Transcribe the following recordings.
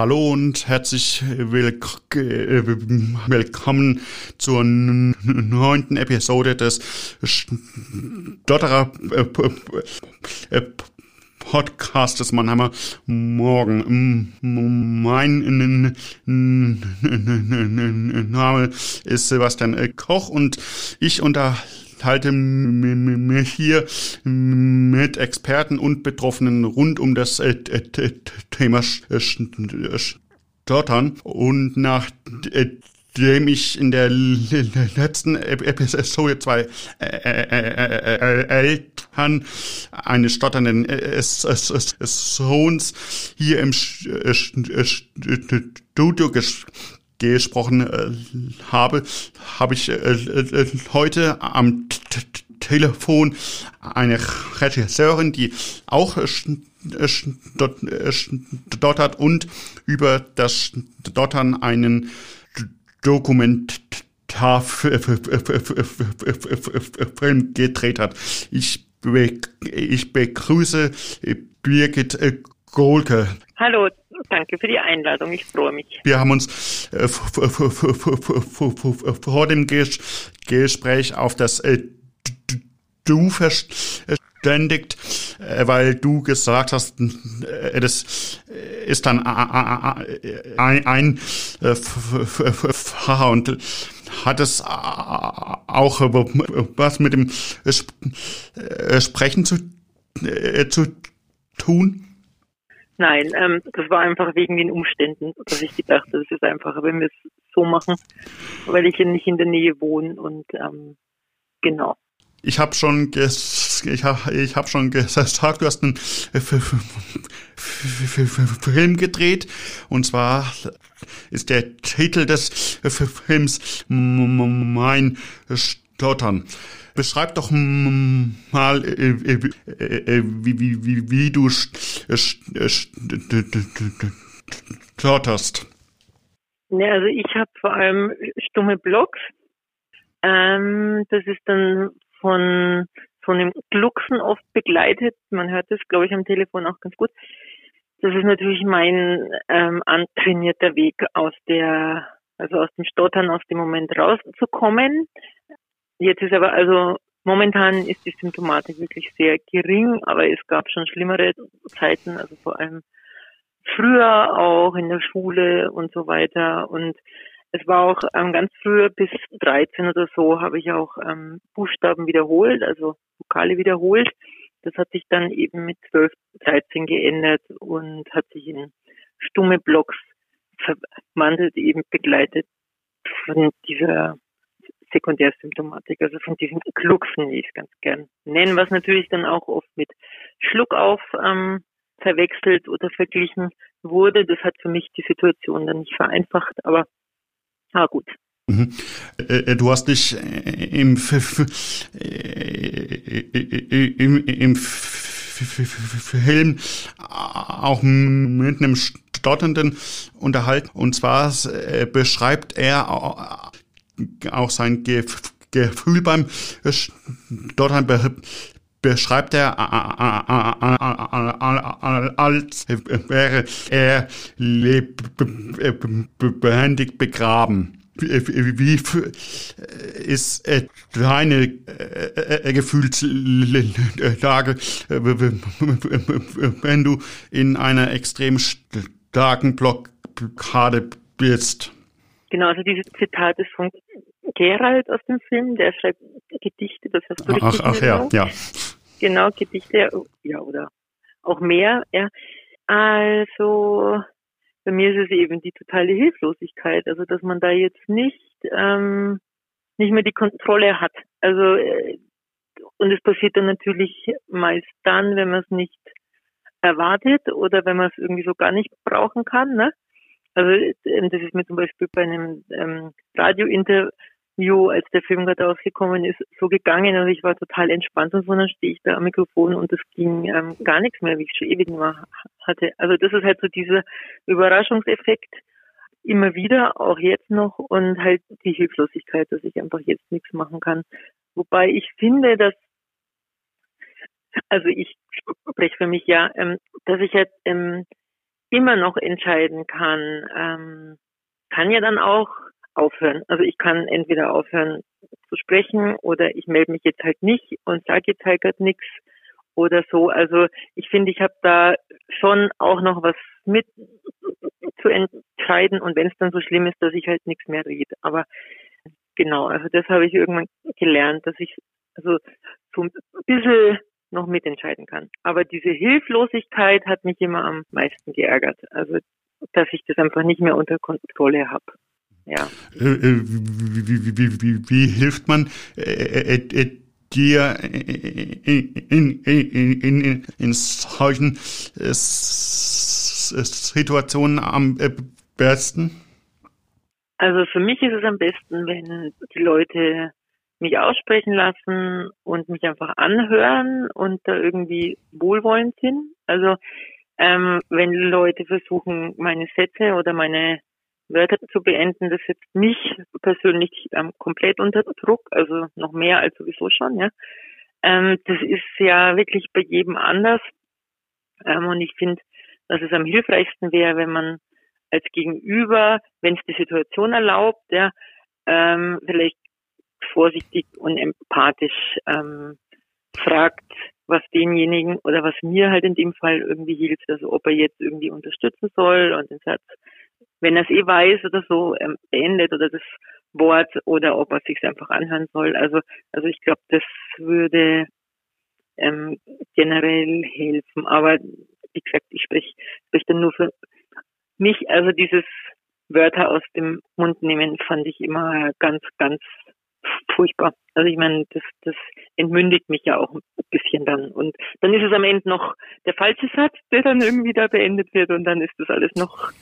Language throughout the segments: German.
Hallo und herzlich äh, willkommen zur neunten Episode des Stotterer äh, Podcastes Mannheimer Morgen. Mein Name ist Sebastian Koch und ich unterhalte mich hier mit Experten und Betroffenen rund um das Thema Stottern. Und nach dem ich in der letzten Episode zwei Eltern eines stotternden Sohns hier im Studio gesprochen habe, habe ich heute am Telefon eine Regisseurin, die auch stottert und über das Stottern einen Dokumentarfilm gedreht hat. Ich begrüße Birgit Golke. Hallo, danke für die Einladung. Ich freue mich. Wir haben uns vor dem Gespräch auf das äh, Du verständigt, äh, weil du gesagt hast, äh, das ist dann ein, ein Pfarrer und hat es auch was mit dem Sprechen zu tun? Nein, ähm, das war einfach wegen den Umständen, dass ich gedacht habe, es ist einfacher, wenn wir es so machen, weil ich ja nicht in der Nähe wohne und ähm, genau ich habe schon ich habe ich hab schon gesagt, du hast einen Film gedreht und zwar ist der Titel des Films Mein Stottern. Beschreib doch mal, wie, wie, wie, wie du stotterst. Ja, also ich habe vor allem stumme Blogs. Ähm, das ist dann von so einem Glucksen oft begleitet. Man hört das, glaube ich, am Telefon auch ganz gut. Das ist natürlich mein ähm, antrainierter Weg aus der, also aus dem Stottern, aus dem Moment rauszukommen. Jetzt ist aber also momentan ist die Symptomatik wirklich sehr gering, aber es gab schon schlimmere Zeiten, also vor allem früher auch in der Schule und so weiter. Und es war auch ähm, ganz früher bis 13 oder so habe ich auch ähm, Buchstaben wiederholt, also Vokale wiederholt. Das hat sich dann eben mit 12, 13 geändert und hat sich in stumme Blocks verwandelt, eben begleitet von dieser Sekundärsymptomatik, also von diesem Glucksen, wie ich es ganz gern nennen, was natürlich dann auch oft mit Schluckauf ähm, verwechselt oder verglichen wurde. Das hat für mich die Situation dann nicht vereinfacht, aber Ah, gut. Mhm. Äh, du hast dich im, im, im Film auch mit einem Stotternden unterhalten. Und zwar äh, beschreibt er auch sein Gefühl beim Stottern beschreibt er als wäre er lebendig begraben. Wie ist deine Gefühlslage, wenn du in einer extrem starken Blockade bist? Genau, also dieses Zitat ist von Gerald aus dem Film, der schreibt Gedichte, das hast du Ach, ach ja, ja. Genau, Gedichte, ja, oder auch mehr, ja. Also, bei mir ist es eben die totale Hilflosigkeit, also dass man da jetzt nicht, ähm, nicht mehr die Kontrolle hat. Also, äh, und es passiert dann natürlich meist dann, wenn man es nicht erwartet oder wenn man es irgendwie so gar nicht brauchen kann, ne? Also ähm, das ist mir zum Beispiel bei einem ähm, Radiointerview als der Film gerade rausgekommen ist, so gegangen und ich war total entspannt und so, dann stehe ich da am Mikrofon und es ging ähm, gar nichts mehr, wie ich schon ewig mal hatte. Also das ist halt so dieser Überraschungseffekt immer wieder, auch jetzt noch und halt die Hilflosigkeit, dass ich einfach jetzt nichts machen kann. Wobei ich finde, dass also ich spreche für mich ja, ähm, dass ich jetzt ähm, immer noch entscheiden kann, ähm, kann ja dann auch aufhören. Also ich kann entweder aufhören zu sprechen oder ich melde mich jetzt halt nicht und sage jetzt halt gerade nichts oder so. Also ich finde, ich habe da schon auch noch was mit zu entscheiden und wenn es dann so schlimm ist, dass ich halt nichts mehr rede. Aber genau, also das habe ich irgendwann gelernt, dass ich also so ein bisschen noch mitentscheiden kann. Aber diese Hilflosigkeit hat mich immer am meisten geärgert. Also dass ich das einfach nicht mehr unter Kontrolle habe. Ja. Äh, äh, wie, wie, wie, wie, hilft man äh, äh, dir in, in, in, in, in solchen Situationen am besten? Also für mich ist es am besten, wenn die Leute mich aussprechen lassen und mich einfach anhören und da irgendwie wohlwollend sind. Also ähm, wenn Leute versuchen, meine Sätze oder meine Wörter zu beenden, das setzt mich persönlich ähm, komplett unter Druck, also noch mehr als sowieso schon, ja. Ähm, das ist ja wirklich bei jedem anders. Ähm, und ich finde, dass es am hilfreichsten wäre, wenn man als Gegenüber, wenn es die Situation erlaubt, ja, ähm, vielleicht vorsichtig und empathisch ähm, fragt, was denjenigen oder was mir halt in dem Fall irgendwie hilft, also ob er jetzt irgendwie unterstützen soll und den Satz wenn er es eh weiß oder so, ähm, beendet oder das Wort oder ob er sich einfach anhören soll. Also, also ich glaube, das würde ähm, generell helfen. Aber wie gesagt, ich spreche sprech dann nur für mich. Also dieses Wörter aus dem Mund nehmen fand ich immer ganz, ganz furchtbar. Also ich meine, das, das entmündigt mich ja auch ein bisschen dann. Und dann ist es am Ende noch der falsche Satz, der dann irgendwie da beendet wird und dann ist das alles noch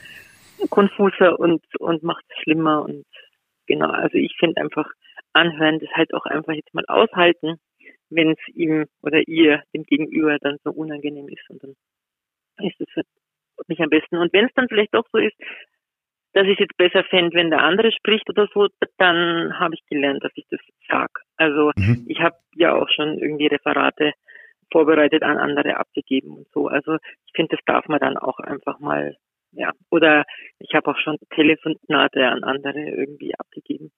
konfuser und, und macht es schlimmer und genau, also ich finde einfach anhören, das halt auch einfach jetzt mal aushalten, wenn es ihm oder ihr dem Gegenüber dann so unangenehm ist und dann ist es für mich am besten. Und wenn es dann vielleicht doch so ist, dass ich es jetzt besser fände, wenn der andere spricht oder so, dann habe ich gelernt, dass ich das sag. Also mhm. ich habe ja auch schon irgendwie Referate vorbereitet an andere abgegeben und so. Also ich finde, das darf man dann auch einfach mal ja, oder ich habe auch schon Telefonate an andere irgendwie abgegeben.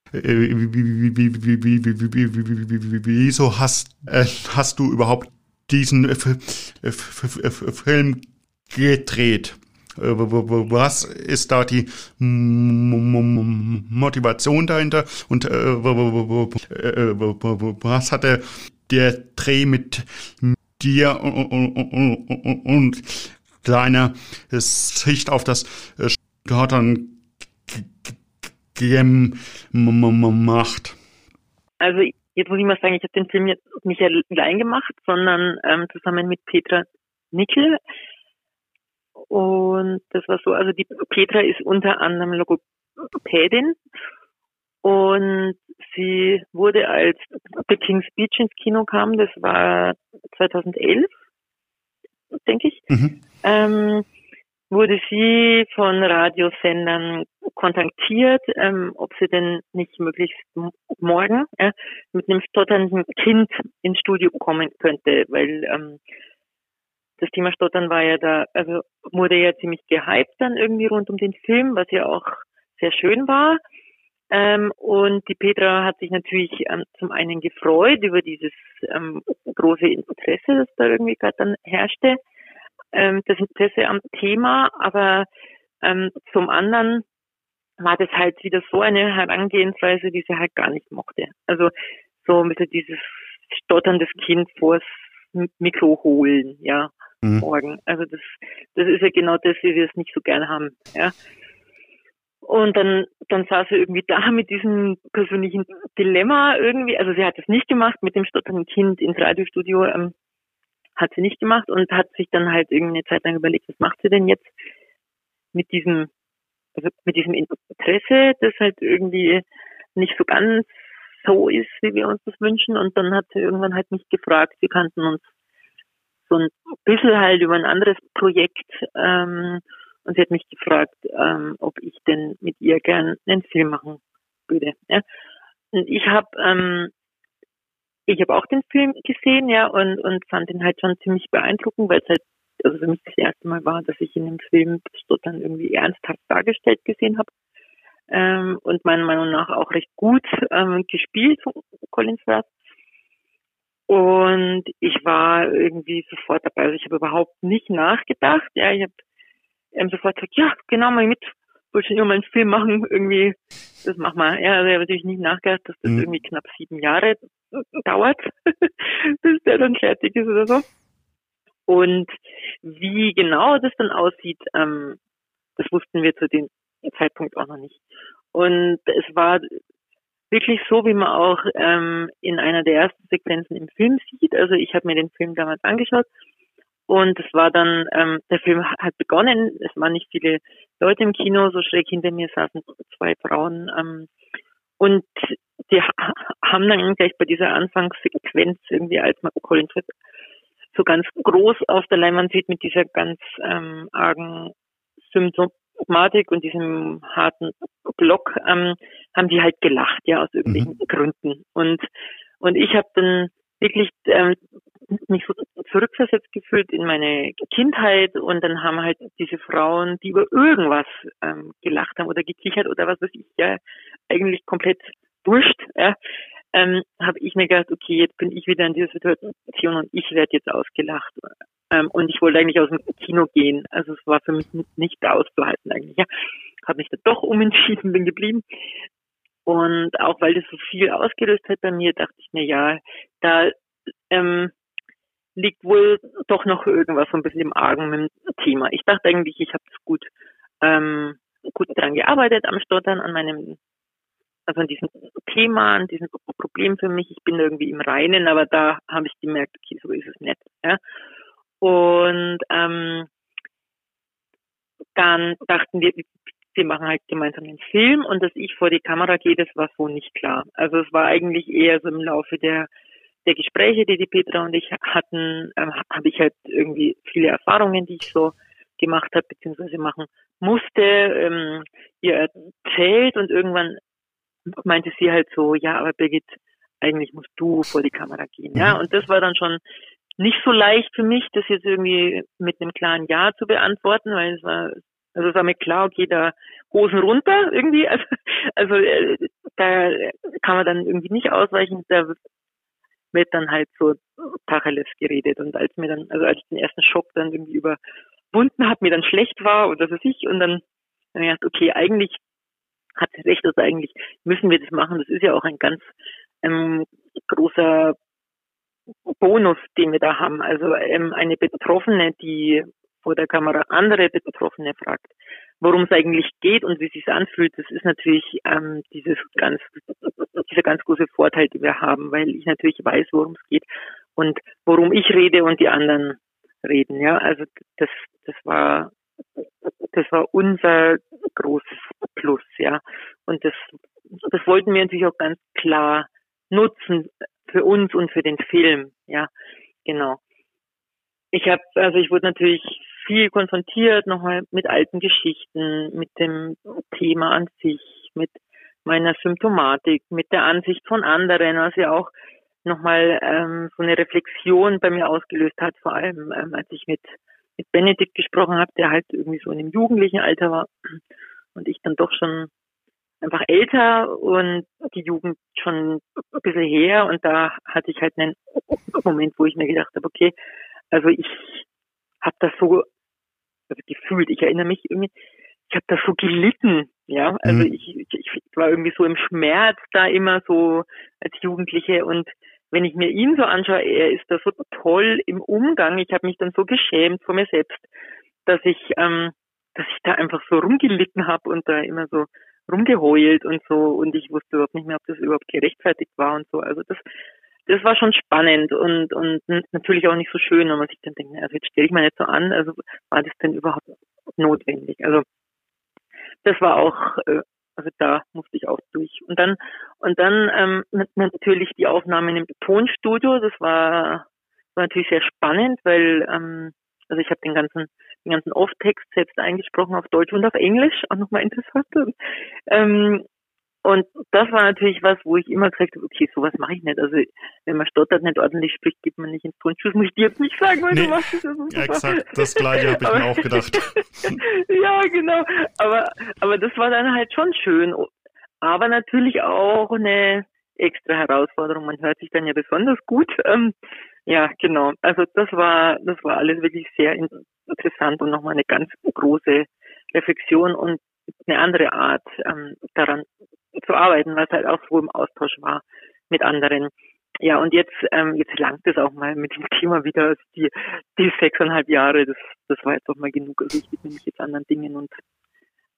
Wieso hast, äh, hast du überhaupt diesen Film gedreht? Was ist da die Motivation dahinter und was hatte der Dreh mit dir und deine Sicht auf das Stottern gemacht? Also jetzt muss ich mal sagen, ich habe den Film jetzt nicht allein gemacht, sondern ähm, zusammen mit Petra Nickel. Und das war so, also die Petra ist unter anderem Logopädin und sie wurde als The King's Speech ins Kino kam, das war 2011 denke ich, mhm. ähm, wurde sie von Radiosendern kontaktiert, ähm, ob sie denn nicht möglichst morgen äh, mit einem stotternden Kind ins Studio kommen könnte, weil ähm, das Thema Stottern war ja da, also wurde ja ziemlich gehypt dann irgendwie rund um den Film, was ja auch sehr schön war. Ähm, und die Petra hat sich natürlich ähm, zum einen gefreut über dieses ähm, große Interesse, das da irgendwie gerade dann herrschte, ähm, das Interesse am Thema, aber ähm, zum anderen war das halt wieder so eine Herangehensweise, die sie halt gar nicht mochte. Also so ein bisschen dieses stotterndes Kind vors Mikro holen, ja, mhm. morgen. Also das, das ist ja genau das, wie wir es nicht so gern haben, ja. Und dann, dann saß sie irgendwie da mit diesem persönlichen Dilemma irgendwie. Also sie hat es nicht gemacht, mit dem stotternden Kind ins Radiostudio. Ähm, hat sie nicht gemacht und hat sich dann halt irgendwie eine Zeit lang überlegt, was macht sie denn jetzt mit diesem, also mit diesem Interesse, das halt irgendwie nicht so ganz so ist, wie wir uns das wünschen. Und dann hat sie irgendwann halt mich gefragt, wir kannten uns so ein bisschen halt über ein anderes Projekt ähm, und sie hat mich gefragt, ähm, ob ich denn mit ihr gern einen Film machen würde. Ja. Und ich habe, ähm, ich habe auch den Film gesehen, ja, und und fand ihn halt schon ziemlich beeindruckend, weil es halt also für mich das erste Mal war, dass ich in dem Film dort dann irgendwie ernsthaft dargestellt gesehen habe. Ähm, und meiner Meinung nach auch recht gut ähm, gespielt von Colin Firth. Und ich war irgendwie sofort dabei. Also ich habe überhaupt nicht nachgedacht. Ja, ich habe ähm, sofort gesagt, ja, genau mal mit, wollte schon immer mal einen Film machen, irgendwie, das mach mal. Ja, also ich habe natürlich nicht nachgedacht, dass das mhm. irgendwie knapp sieben Jahre dauert, bis der dann fertig ist oder so. Und wie genau das dann aussieht, ähm, das wussten wir zu dem Zeitpunkt auch noch nicht. Und es war wirklich so, wie man auch ähm, in einer der ersten Sequenzen im Film sieht. Also ich habe mir den Film damals angeschaut und es war dann, ähm, der Film hat begonnen, es waren nicht viele Leute im Kino, so schräg hinter mir saßen zwei Frauen ähm, und die haben dann gleich bei dieser Anfangssequenz irgendwie, als man Colin Firth so ganz groß auf der Leinwand sieht mit dieser ganz ähm, argen Symptomatik und diesem harten Block, ähm, haben die halt gelacht, ja, aus irgendwelchen mhm. Gründen. Und und ich habe dann wirklich ähm, mich so zurückversetzt gefühlt in meine Kindheit und dann haben halt diese Frauen, die über irgendwas ähm, gelacht haben oder gekichert oder was weiß ich, ja, eigentlich komplett wurscht, ja, ähm, habe ich mir gedacht, okay, jetzt bin ich wieder in dieser Situation und ich werde jetzt ausgelacht. Ähm, und ich wollte eigentlich aus dem Kino gehen. Also es war für mich nicht auszuhalten eigentlich. Ja, habe mich da doch umentschieden, bin geblieben. Und auch weil das so viel ausgelöst hat bei mir, dachte ich mir, ja, da ähm, liegt wohl doch noch irgendwas so ein bisschen im Argen mit dem Thema. Ich dachte eigentlich, ich habe es gut, ähm, gut daran gearbeitet am Stottern, an meinem, also an diesem Thema, an diesem Problem für mich. Ich bin irgendwie im Reinen, aber da habe ich gemerkt, okay, so ist es nicht. Ja. Und ähm, dann dachten wir, wir machen halt gemeinsam einen Film und dass ich vor die Kamera gehe, das war so nicht klar. Also es war eigentlich eher so im Laufe der der Gespräche, die die Petra und ich hatten, ähm, habe ich halt irgendwie viele Erfahrungen, die ich so gemacht habe, beziehungsweise machen musste, ähm, ihr erzählt und irgendwann meinte sie halt so, ja, aber Birgit, eigentlich musst du vor die Kamera gehen, ja, mhm. und das war dann schon nicht so leicht für mich, das jetzt irgendwie mit einem klaren Ja zu beantworten, weil es war, also es war mir klar, okay, da Hosen runter irgendwie, also, also äh, da kann man dann irgendwie nicht ausweichen, da wird dann halt so Tacheles geredet. Und als mir dann, also als ich den ersten Schock dann irgendwie überwunden habe, mir dann schlecht war oder so sich und dann, dann gedacht, okay, eigentlich hat recht, also eigentlich müssen wir das machen. Das ist ja auch ein ganz ähm, großer Bonus, den wir da haben. Also ähm, eine Betroffene, die vor der Kamera andere Betroffene fragt, worum es eigentlich geht und wie es sich anfühlt, das ist natürlich ähm, dieses ganz, dieser ganz große Vorteil, den wir haben, weil ich natürlich weiß, worum es geht und worum ich rede und die anderen reden. Ja, also das, das war, das war unser großes Plus, ja. Und das, das wollten wir natürlich auch ganz klar nutzen für uns und für den Film, ja, genau. Ich habe, also ich wurde natürlich viel konfrontiert, nochmal mit alten Geschichten, mit dem Thema an sich, mit meiner Symptomatik, mit der Ansicht von anderen, was ja auch nochmal ähm, so eine Reflexion bei mir ausgelöst hat, vor allem ähm, als ich mit, mit Benedikt gesprochen habe, der halt irgendwie so in einem jugendlichen Alter war und ich dann doch schon einfach älter und die Jugend schon ein bisschen her und da hatte ich halt einen Moment, wo ich mir gedacht habe, okay, also ich habe das so also gefühlt, ich erinnere mich irgendwie, ich habe das so gelitten, ja. Also mhm. ich, ich, ich war irgendwie so im Schmerz da immer so als Jugendliche und wenn ich mir ihn so anschaue, er ist da so toll im Umgang. Ich habe mich dann so geschämt vor mir selbst, dass ich, ähm, dass ich da einfach so rumgelitten habe und da immer so rumgeheult und so und ich wusste überhaupt nicht mehr, ob das überhaupt gerechtfertigt war und so. Also das das war schon spannend und, und natürlich auch nicht so schön, wenn man sich dann denkt, also jetzt stelle ich mal nicht so an, also war das denn überhaupt notwendig? Also das war auch, äh, also da musste ich auch durch. Und dann und dann ähm, natürlich die Aufnahmen im Tonstudio, das war, war natürlich sehr spannend, weil ähm, also ich habe den ganzen den ganzen Off-Text selbst eingesprochen auf Deutsch und auf Englisch, auch nochmal interessant. Ähm, und das war natürlich was, wo ich immer gesagt habe, okay, sowas mache ich nicht. Also wenn man stottert, nicht ordentlich spricht, geht man nicht ins Turnschuss. Muss ich dir jetzt nicht sagen, weil nee, du machst das so super. Exakt, das gleiche habe ich mir auch gedacht. ja, genau. Aber, aber das war dann halt schon schön. Aber natürlich auch eine extra Herausforderung. Man hört sich dann ja besonders gut. Ähm, ja, genau. Also das war, das war alles wirklich sehr interessant und nochmal eine ganz große Reflexion und eine andere Art ähm, daran zu arbeiten, was halt auch so im Austausch war mit anderen. Ja, und jetzt, ähm, jetzt langt es auch mal mit dem Thema wieder. Also die, die sechseinhalb Jahre, das, das war jetzt auch mal genug. Also ich widme mich jetzt anderen Dingen und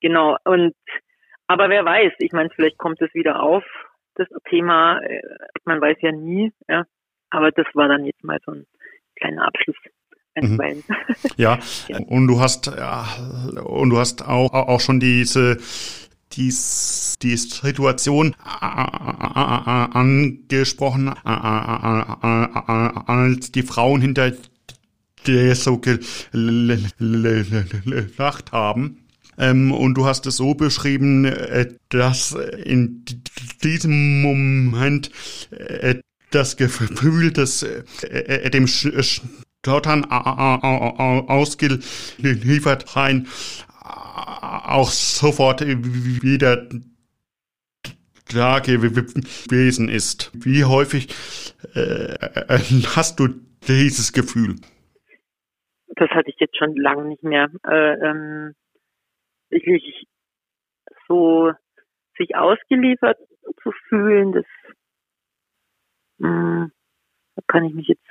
genau. Und aber wer weiß, ich meine, vielleicht kommt es wieder auf, das Thema, äh, man weiß ja nie, ja. Aber das war dann jetzt mal so ein kleiner Abschluss. Mhm. Ja, ja, und du hast ja, und du hast auch, auch schon diese die, die Situation angesprochen, als die Frauen hinter der so gelacht haben. Ähm, und du hast es so beschrieben, äh, dass in diesem Moment äh, das Gefühl äh, dem Stottern ausgeliefert sein auch sofort wieder da gewesen ist. Wie häufig äh, hast du dieses Gefühl? Das hatte ich jetzt schon lange nicht mehr. Äh, ähm, wirklich so sich ausgeliefert zu fühlen, das mh, hm, da kann ich mich jetzt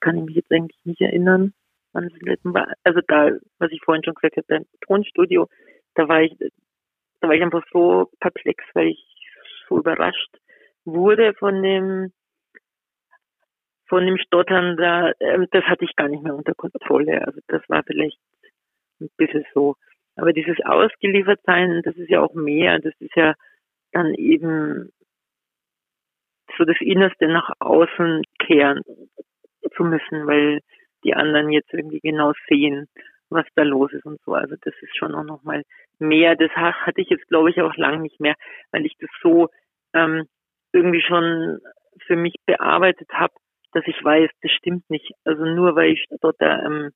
kann ich mich jetzt eigentlich nicht erinnern also da, was ich vorhin schon gesagt habe, beim Tonstudio, da war ich, da war ich einfach so perplex, weil ich so überrascht wurde von dem, von dem Stottern da, ähm, das hatte ich gar nicht mehr unter Kontrolle. Also das war vielleicht ein bisschen so. Aber dieses Ausgeliefertsein, das ist ja auch mehr, das ist ja dann eben so das Innerste nach außen kehren zu müssen, weil die anderen jetzt irgendwie genau sehen, was da los ist und so. Also das ist schon auch nochmal mehr. Das hatte ich jetzt, glaube ich, auch lang nicht mehr, weil ich das so ähm, irgendwie schon für mich bearbeitet habe, dass ich weiß, das stimmt nicht. Also nur weil ich dort da, ähm,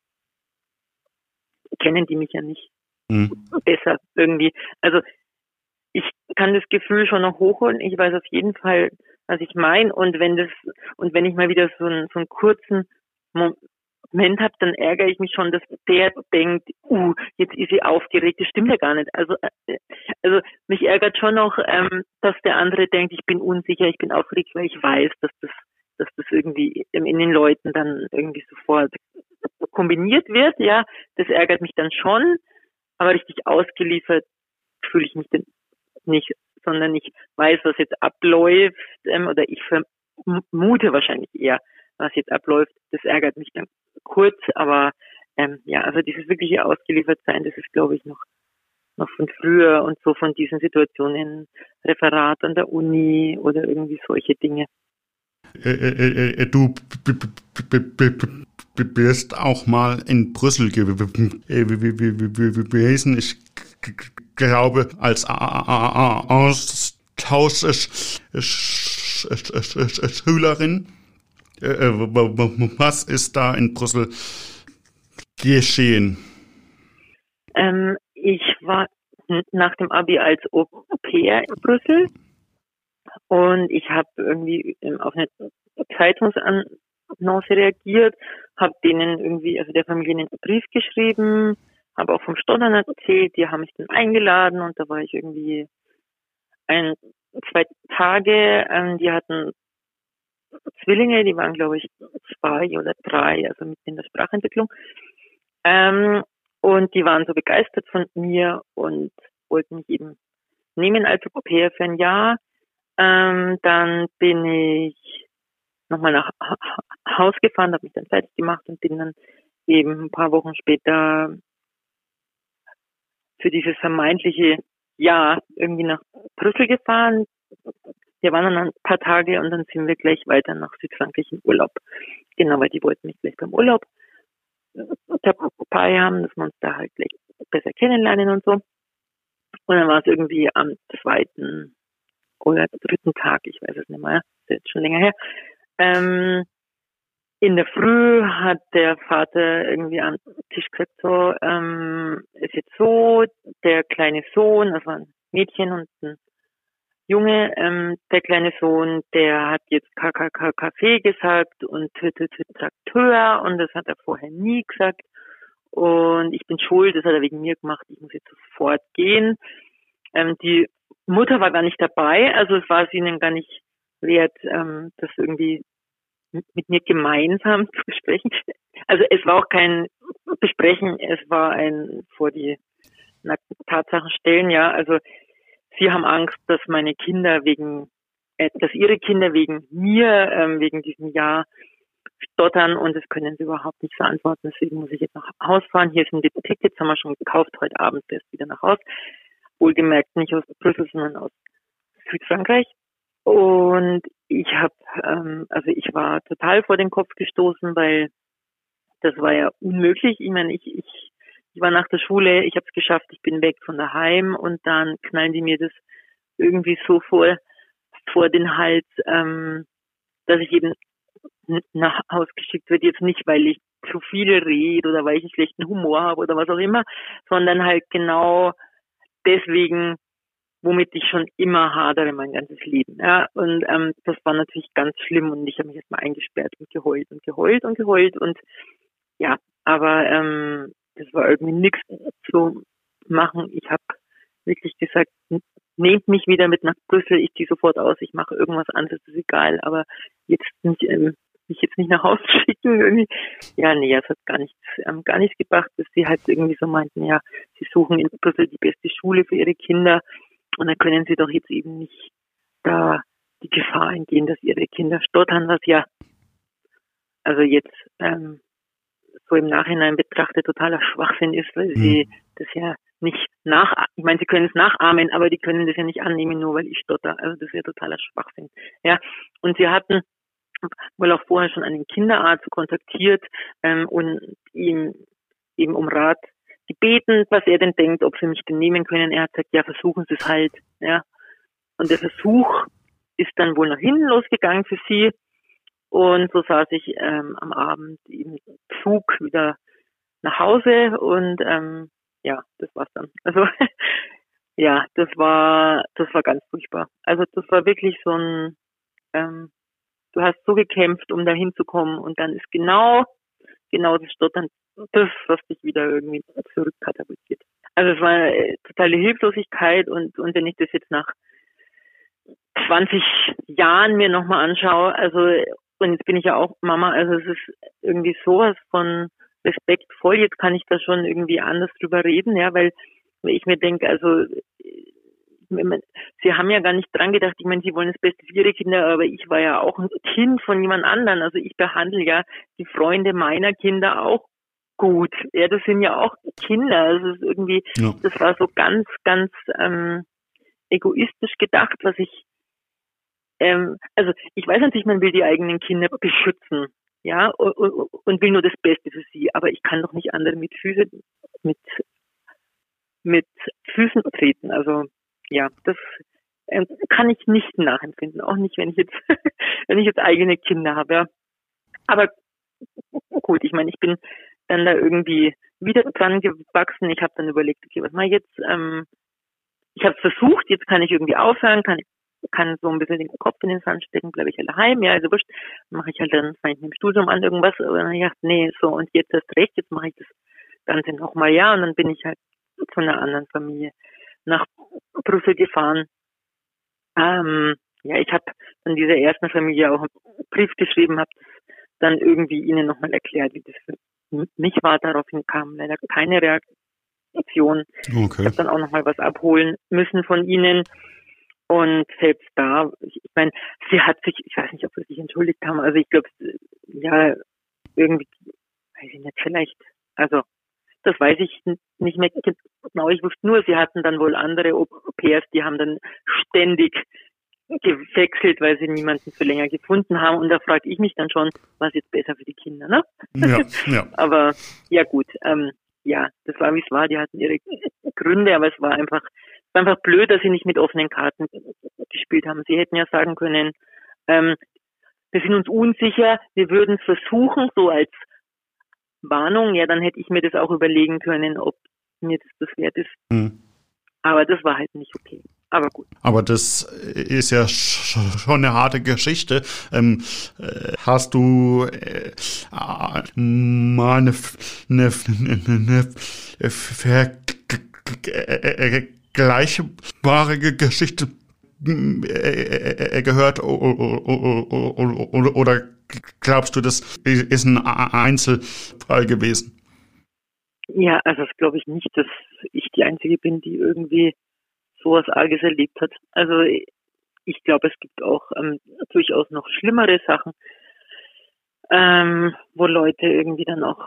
kennen die mich ja nicht mhm. besser irgendwie. Also ich kann das Gefühl schon noch hochholen. Ich weiß auf jeden Fall, was ich meine. Und wenn das, und wenn ich mal wieder so einen, so einen kurzen Moment habe, dann ärgere ich mich schon, dass der denkt, uh, jetzt ist sie aufgeregt. Das stimmt ja gar nicht. Also, äh, also mich ärgert schon noch, ähm, dass der andere denkt, ich bin unsicher, ich bin aufgeregt, weil ich weiß, dass das, dass das irgendwie in den Leuten dann irgendwie sofort kombiniert wird. Ja, das ärgert mich dann schon, aber richtig ausgeliefert fühle ich mich dann nicht, sondern ich weiß, was jetzt abläuft ähm, oder ich vermute wahrscheinlich eher, was jetzt abläuft. Das ärgert mich dann kurz, aber ähm, ja, also dieses wirkliche Ausgeliefertsein, das ist, glaube ich, noch noch von früher und so von diesen Situationen, Referat an der Uni oder irgendwie solche Dinge. Du bist auch mal in Brüssel gewesen. Ich glaube, als Austauschschülerin. Äh, äh, was ist da in Brüssel geschehen? Ähm, ich war nach dem Abi als pair in Brüssel und ich habe irgendwie auf eine Zeitungsannonce reagiert, habe denen irgendwie, also der Familie einen Brief geschrieben, habe auch vom Stottern erzählt, die haben mich dann eingeladen und da war ich irgendwie ein, zwei Tage, ähm, die hatten Zwillinge, die waren glaube ich zwei oder drei, also mit in der Sprachentwicklung. Ähm, und die waren so begeistert von mir und wollten mich eben nehmen als Europäer für ein Jahr. Ähm, dann bin ich nochmal nach Haus gefahren, habe mich dann fertig gemacht und bin dann eben ein paar Wochen später für dieses vermeintliche Jahr irgendwie nach Brüssel gefahren. Wir waren dann ein paar Tage und dann sind wir gleich weiter nach Südfrankreich in Urlaub. Genau, weil die wollten mich gleich beim Urlaub dabei haben, dass wir uns da halt gleich besser kennenlernen und so. Und dann war es irgendwie am zweiten oder dritten Tag, ich weiß es nicht mehr, ist jetzt schon länger her. Ähm, in der Früh hat der Vater irgendwie am Tisch gesagt, so, ähm, ist jetzt so, der kleine Sohn, war ein Mädchen und ein Junge, ähm, der kleine Sohn, der hat jetzt KKK Kaffee gesagt und Trakteur und das hat er vorher nie gesagt und ich bin schuld, das hat er wegen mir gemacht, ich muss jetzt sofort gehen. Ähm, die Mutter war gar nicht dabei, also es war es ihnen gar nicht wert, ähm, das irgendwie mit mir gemeinsam zu besprechen. Also es war auch kein Besprechen, es war ein vor die Tatsachen stellen, ja. Also sie haben Angst, dass meine Kinder wegen, äh, dass ihre Kinder wegen mir, ähm, wegen diesem Jahr stottern und das können sie überhaupt nicht verantworten. Deswegen muss ich jetzt nach Haus fahren. Hier sind die Tickets, haben wir schon gekauft, heute Abend erst wieder nach Haus. Wohlgemerkt nicht aus Brüssel, sondern aus Südfrankreich. Und ich habe, ähm, also ich war total vor den Kopf gestoßen, weil das war ja unmöglich. Ich meine, ich, ich, ich war nach der Schule, ich habe es geschafft, ich bin weg von daheim und dann knallen die mir das irgendwie so vor, vor den Hals, ähm, dass ich eben nach Hause geschickt wird. Jetzt nicht, weil ich zu viel rede oder weil ich einen schlechten Humor habe oder was auch immer, sondern halt genau deswegen, womit ich schon immer hadere mein ganzes Leben. Ja, und ähm, das war natürlich ganz schlimm und ich habe mich erstmal eingesperrt und geheult und geheult und geheult und ja, aber ähm, das war irgendwie nichts zu machen. Ich habe wirklich gesagt, nehmt mich wieder mit nach Brüssel, ich ziehe sofort aus, ich mache irgendwas anderes, ist egal, aber jetzt nicht, ähm, mich jetzt nicht nach Hause schicken irgendwie. Ja, nee, es hat gar nichts, ähm, gar nichts gebracht, dass sie halt irgendwie so meinten, ja, sie suchen in Brüssel die beste Schule für ihre Kinder und dann können sie doch jetzt eben nicht da die Gefahr eingehen, dass ihre Kinder stottern, was ja also jetzt ähm, so im Nachhinein betrachtet totaler Schwachsinn ist, weil mhm. sie das ja nicht nach, ich meine, sie können es nachahmen, aber die können das ja nicht annehmen, nur weil ich stotter. Also das ja totaler Schwachsinn. Ja, und sie hatten wohl auch vorher schon einen Kinderarzt kontaktiert ähm, und ihm eben um Rat gebeten, was er denn denkt, ob sie mich denn nehmen können. Er hat gesagt, ja, versuchen Sie es halt. Ja. Und der Versuch ist dann wohl nach hinten losgegangen für sie. Und so saß ich ähm, am Abend im Zug wieder nach Hause und ähm, ja, das war's dann. Also ja, das war das war ganz furchtbar. Also das war wirklich so ein ähm, du hast so gekämpft, um da hinzukommen und dann ist genau, genau das Stottern das, was dich wieder irgendwie zurückkatapultiert. Also es war eine totale Hilflosigkeit und, und wenn ich das jetzt nach 20 Jahren mir nochmal anschaue, also und jetzt bin ich ja auch Mama, also es ist irgendwie sowas von respektvoll, jetzt kann ich da schon irgendwie anders drüber reden, ja, weil ich mir denke, also Sie haben ja gar nicht dran gedacht, ich meine, Sie wollen das Beste für Ihre Kinder, aber ich war ja auch ein Kind von jemand anderen. Also ich behandle ja die Freunde meiner Kinder auch gut. Ja, das sind ja auch Kinder. Also es ist irgendwie, ja. das war so ganz, ganz ähm, egoistisch gedacht, was ich ähm, also ich weiß natürlich, man will die eigenen Kinder beschützen, ja, und, und will nur das Beste für sie, aber ich kann doch nicht andere mit Füßen, mit mit Füßen treten. Also ja, das äh, kann ich nicht nachempfinden, auch nicht, wenn ich jetzt, wenn ich jetzt eigene Kinder habe. Ja. Aber gut, ich meine, ich bin dann da irgendwie wieder dran gewachsen. Ich habe dann überlegt, okay, was mache ich jetzt? Ähm, ich habe es versucht, jetzt kann ich irgendwie aufhören, kann kann so ein bisschen den Kopf in den Sand stecken, bleibe ich alle heim, ja, also wurscht, mache ich halt dann, fange ich mit dem Studium an irgendwas, und dann ich gedacht, nee, so, und jetzt erst recht, jetzt mache ich das Ganze nochmal, ja, und dann bin ich halt von einer anderen Familie nach Brüssel gefahren. Ähm, ja, ich habe dann dieser ersten Familie auch einen Brief geschrieben, habe dann irgendwie ihnen nochmal erklärt, wie das mich war. Daraufhin kam leider keine Reaktion. Okay. Ich habe dann auch nochmal was abholen müssen von ihnen. Und selbst da, ich, ich meine, sie hat sich, ich weiß nicht, ob sie sich entschuldigt haben, also ich glaube, ja, irgendwie, weiß ich nicht, vielleicht, also das weiß ich nicht mehr genau. Ich wusste nur, sie hatten dann wohl andere Au-pairs, die haben dann ständig gewechselt, weil sie niemanden für länger gefunden haben. Und da frage ich mich dann schon, was jetzt besser für die Kinder, ne? Ja, ja. aber ja gut, ähm, ja, das war wie es war. Die hatten ihre Gründe, aber es war einfach, war einfach blöd, dass sie nicht mit offenen Karten gespielt haben. Sie hätten ja sagen können, ähm, wir sind uns unsicher, wir würden es versuchen, so als Warnung, ja, dann hätte ich mir das auch überlegen können, ob mir das das wert ist. Mhm. Aber das war halt nicht okay. Aber gut. Aber das ist ja schon eine harte Geschichte. Ähm, äh, hast du äh, mal eine, eine, eine, eine vergleichbare Geschichte gehört oder glaubst du, das ist ein Einzelfall gewesen? Ja, also das glaube ich nicht, dass ich die Einzige bin, die irgendwie sowas Arges erlebt hat. Also ich glaube, es gibt auch ähm, durchaus noch schlimmere Sachen, ähm, wo Leute irgendwie dann auch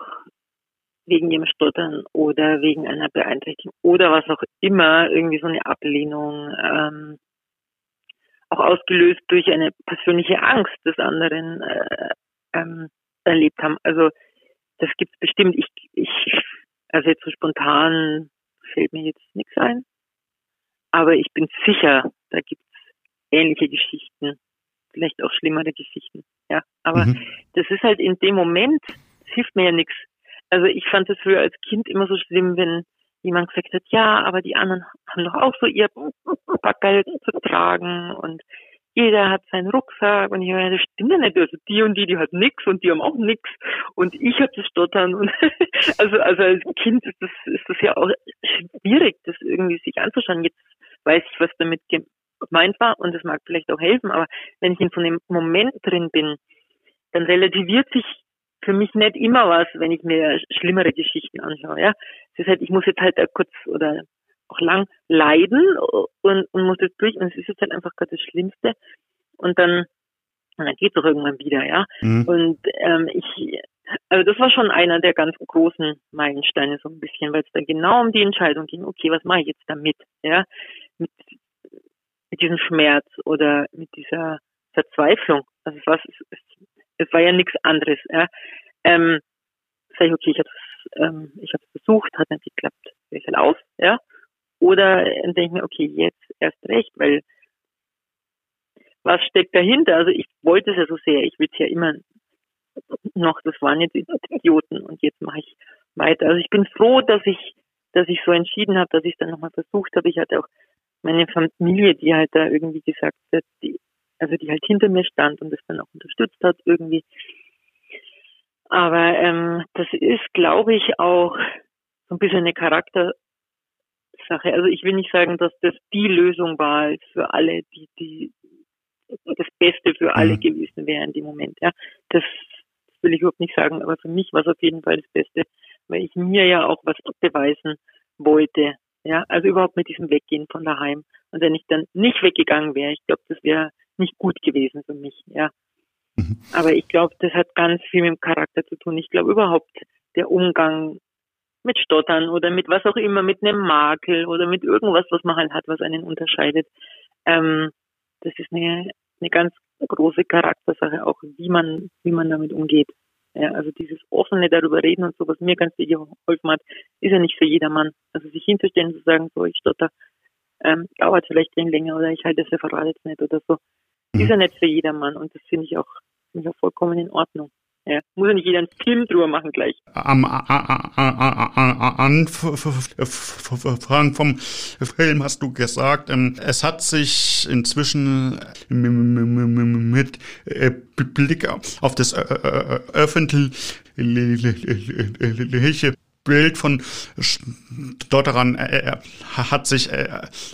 wegen ihrem Stottern oder wegen einer Beeinträchtigung oder was auch immer irgendwie so eine Ablehnung ähm, auch ausgelöst durch eine persönliche Angst des anderen äh, ähm, erlebt haben. Also das gibt's bestimmt. Ich, ich also jetzt so spontan fällt mir jetzt nichts ein. Aber ich bin sicher, da gibt's ähnliche Geschichten, vielleicht auch schlimmere Geschichten. Ja, aber mhm. das ist halt in dem Moment, das hilft mir ja nichts. Also ich fand es früher als Kind immer so schlimm, wenn jemand gesagt hat, ja, aber die anderen haben doch auch so ihr Packerl zu tragen und jeder hat seinen Rucksack und ich meine, das stimmt ja nicht. Also die und die, die hat nix und die haben auch nix und ich habe das Stottern und also also als Kind ist das ist das ja auch schwierig, das irgendwie sich anzuschauen. Jetzt weiß ich, was damit gemeint war und es mag vielleicht auch helfen, aber wenn ich in so einem Moment drin bin, dann relativiert sich für mich nicht immer was, wenn ich mir schlimmere Geschichten anschaue. Ja, das heißt, ich muss jetzt halt kurz oder auch lang leiden und, und muss das durch und es ist jetzt halt einfach gerade das Schlimmste und dann und dann geht es auch irgendwann wieder, ja. Mhm. Und ähm, ich, also das war schon einer der ganz großen Meilensteine so ein bisschen, weil es dann genau um die Entscheidung ging, okay, was mache ich jetzt damit, ja, mit, mit diesem Schmerz oder mit dieser Verzweiflung. Also was es, es, es war ja nichts anderes, ja. Ähm, sag ich, okay, ich habe ähm, ich habe versucht, hat nicht geklappt, ich halt aus, ja. Oder denke ich mir, okay, jetzt erst recht, weil was steckt dahinter? Also ich wollte es ja so sehr, ich will es ja immer noch, das waren jetzt Idioten und jetzt mache ich weiter. Also ich bin froh, dass ich, dass ich so entschieden habe, dass ich es dann nochmal versucht habe. Ich hatte auch meine Familie, die halt da irgendwie gesagt hat, die, also die halt hinter mir stand und das dann auch unterstützt hat irgendwie. Aber ähm, das ist, glaube ich, auch so ein bisschen eine Charakter, Sache. Also ich will nicht sagen, dass das die Lösung war für alle, die, die das Beste für alle mhm. gewesen wäre in dem Moment. Ja, das will ich überhaupt nicht sagen, aber für mich war es auf jeden Fall das Beste, weil ich mir ja auch was beweisen wollte. Ja, also überhaupt mit diesem Weggehen von daheim. Und wenn ich dann nicht weggegangen wäre, ich glaube, das wäre nicht gut gewesen für mich. Ja, mhm. aber ich glaube, das hat ganz viel mit dem Charakter zu tun. Ich glaube überhaupt der Umgang mit Stottern oder mit was auch immer, mit einem Makel oder mit irgendwas, was man halt hat, was einen unterscheidet. Ähm, das ist eine, eine ganz große Charaktersache, auch wie man, wie man damit umgeht. Ja, also dieses offene darüber reden und so, was mir ganz viel geholfen hat, ist ja nicht für jedermann. Also sich hinzustellen und zu sagen, so ich stotter, ähm, dauert vielleicht länger oder ich halte das Referat jetzt nicht oder so, mhm. ist ja nicht für jedermann und das finde ich auch, finde ich auch vollkommen in Ordnung. Ja, muss ja nicht jeder einen Film drüber machen gleich. Am Anfang vom Film hast du gesagt, es hat sich inzwischen mit Blick auf das öffentliche Bild von Stotterern äh, hat sich äh,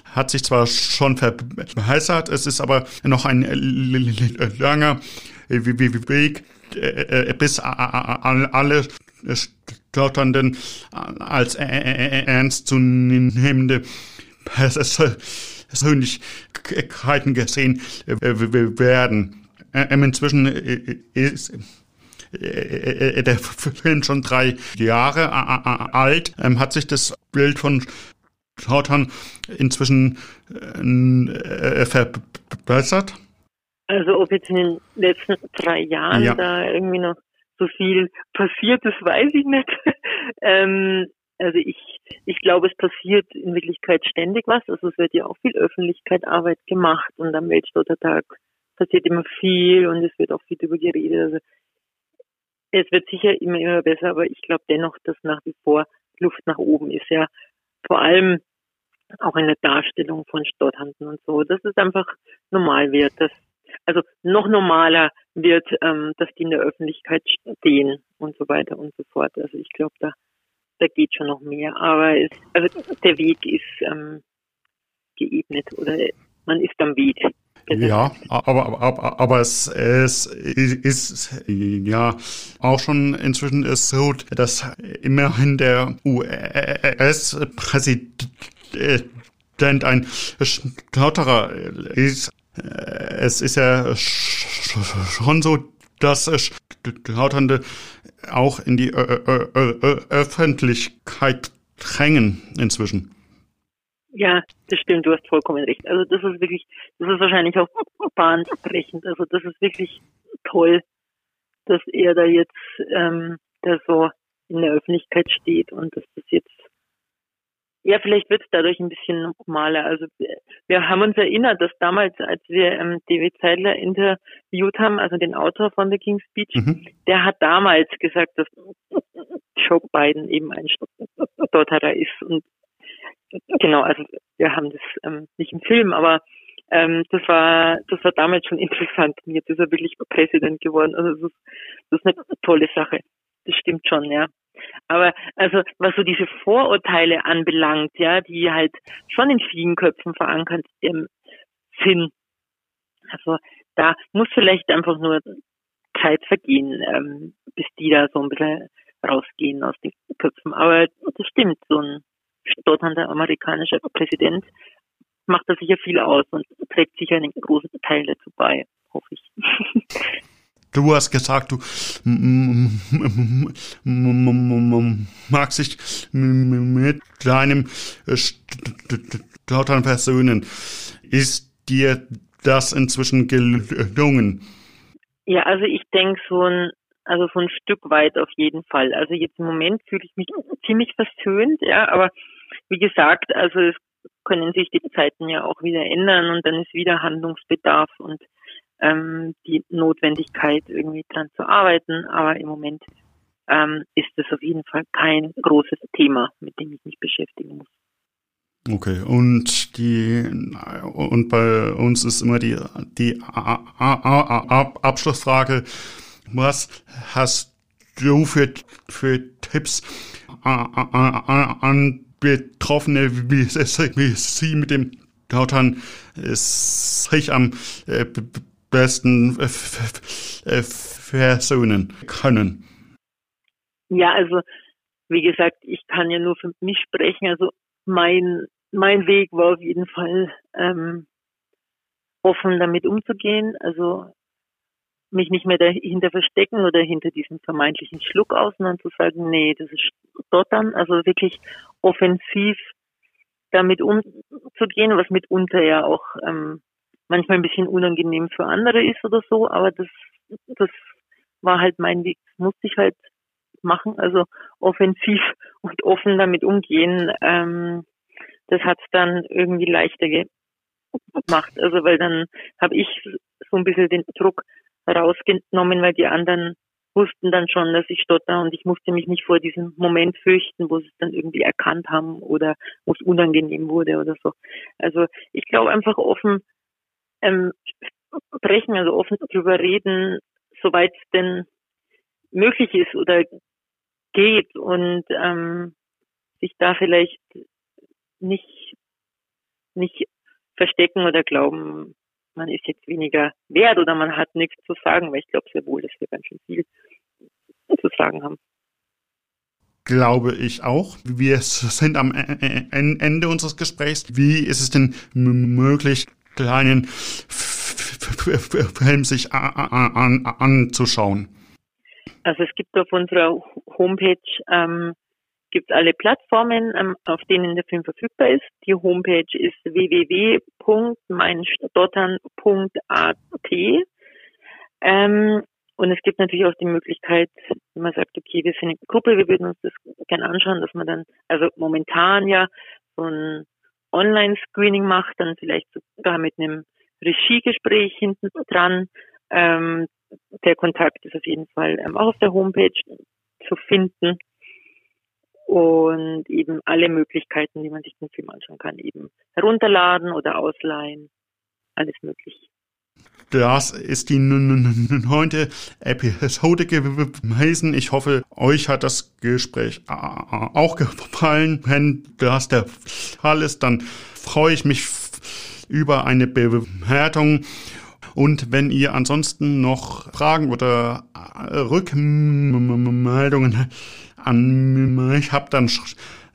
hat sich zwar schon verbessert, es ist aber noch ein langer Weg äh, bis alle Stotternden als ernst zu nehmende Persönlichkeiten gesehen werden. Inzwischen ist der Film schon drei Jahre alt, hat sich das Bild von Stottern inzwischen verbessert? Also ob jetzt in den letzten drei Jahren ja. da irgendwie noch so viel passiert ist, weiß ich nicht. ähm, Also ich, ich glaube, es passiert in Wirklichkeit ständig was. Also es wird ja auch viel Öffentlichkeit Arbeit gemacht und am Weltstottertag passiert immer viel und es wird auch viel darüber geredet. Also es wird sicher immer, immer besser, aber ich glaube dennoch, dass nach wie vor Luft nach oben ist. Ja, vor allem auch in der Darstellung von Stotternden und so. Das ist einfach normal wird, dass also noch normaler wird, ähm, dass die in der Öffentlichkeit stehen und so weiter und so fort. Also ich glaube, da da geht schon noch mehr. Aber es, also der Weg ist ähm, geebnet oder man ist am Weg. Ja, aber, aber, aber es, es ist ja auch schon inzwischen ist so, dass immerhin der US-Präsident ein Stotterer ist. Es ist ja schon so, dass Stotternde auch in die Öffentlichkeit drängen inzwischen. Ja, das stimmt, du hast vollkommen recht. Also das ist wirklich, das ist wahrscheinlich auch bahnbrechend. Also das ist wirklich toll, dass er da jetzt ähm, da so in der Öffentlichkeit steht und dass das jetzt ja, vielleicht wird es dadurch ein bisschen normaler. Also wir haben uns erinnert, dass damals, als wir ähm, David Zeidler interviewt haben, also den Autor von The King's Speech, mhm. der hat damals gesagt, dass Joe Biden eben ein Stotterer ist. Und genau, also wir haben das ähm, nicht im Film, aber ähm, das war das war damals schon interessant. Und jetzt ist er wirklich Präsident geworden. Also das ist, das ist eine tolle Sache. Das stimmt schon, ja. Aber also was so diese Vorurteile anbelangt, ja, die halt schon in vielen Köpfen verankert ähm, sind. Also da muss vielleicht einfach nur Zeit vergehen, ähm, bis die da so ein bisschen rausgehen aus den Köpfen. Aber das stimmt, so ein stotternder amerikanischer Präsident macht da sicher viel aus und trägt sicher einen großen Teil dazu bei, hoffe ich. Du hast gesagt, du magst dich mit deinem Stottern versöhnen. Ist dir das inzwischen gelungen? Ja, also ich denke so ein, also so ein Stück weit auf jeden Fall. Also jetzt im Moment fühle ich mich ziemlich versöhnt, ja, aber wie gesagt, also es können sich die Zeiten ja auch wieder ändern und dann ist wieder Handlungsbedarf und ähm, die Notwendigkeit, irgendwie dran zu arbeiten. Aber im Moment ähm, ist es auf jeden Fall kein großes Thema, mit dem ich mich beschäftigen muss. Okay, und die und bei uns ist immer die die Abschlussfrage: Was hast du für für Tipps an Betroffene, wie, sie mit dem Tautern sich am besten äh, versöhnen können? Ja, also wie gesagt, ich kann ja nur für mich sprechen. Also mein mein Weg war auf jeden Fall ähm, offen damit umzugehen. Also mich nicht mehr dahinter verstecken oder hinter diesem vermeintlichen Schluck aus, sondern zu sagen, nee, das ist Stottern. Also wirklich offensiv damit umzugehen, was mitunter ja auch ähm, manchmal ein bisschen unangenehm für andere ist oder so, aber das, das war halt mein Weg. Das musste ich halt machen, also offensiv und offen damit umgehen. Ähm, das hat es dann irgendwie leichter gemacht. Also weil dann habe ich so ein bisschen den Druck rausgenommen, weil die anderen wussten dann schon, dass ich stotter und ich musste mich nicht vor diesem Moment fürchten, wo sie es dann irgendwie erkannt haben oder wo es unangenehm wurde oder so. Also ich glaube einfach offen ähm, sprechen, also offen darüber reden, soweit es denn möglich ist oder geht und ähm, sich da vielleicht nicht nicht verstecken oder glauben, man ist jetzt weniger wert oder man hat nichts zu sagen, weil ich glaube sehr wohl, dass wir ganz schön viel zu sagen haben. Glaube ich auch. Wir sind am Ende unseres Gesprächs. Wie ist es denn möglich, kleinen Film sich anzuschauen? Also es gibt auf unserer Homepage ähm, gibt alle Plattformen, ähm, auf denen der Film verfügbar ist. Die Homepage ist www.meinstottern.at. Ähm, und es gibt natürlich auch die Möglichkeit, wenn man sagt, okay, wir sind eine Gruppe, wir würden uns das gern anschauen, dass man dann, also momentan ja so ein Online-Screening macht, dann vielleicht sogar mit einem Regiegespräch hinten dran. Ähm, der Kontakt ist auf jeden Fall ähm, auch auf der Homepage zu finden und eben alle Möglichkeiten, wie man sich den Film anschauen kann, eben herunterladen oder ausleihen, alles möglich. Das ist die neunte Episode gewesen. Ich hoffe, euch hat das Gespräch auch gefallen. Wenn das der Fall ist, dann freue ich mich über eine Bewertung. Und wenn ihr ansonsten noch Fragen oder Rückmeldungen an mich habt, dann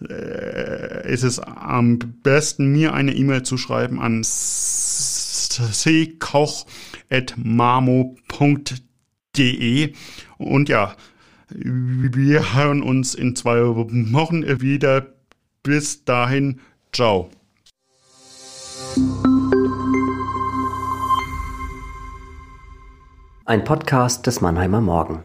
äh, ist es am besten, mir eine E-Mail zu schreiben an ckoch.marmo.de und ja, wir hören uns in zwei Wochen wieder. Bis dahin, ciao. Ein Podcast des Mannheimer Morgen.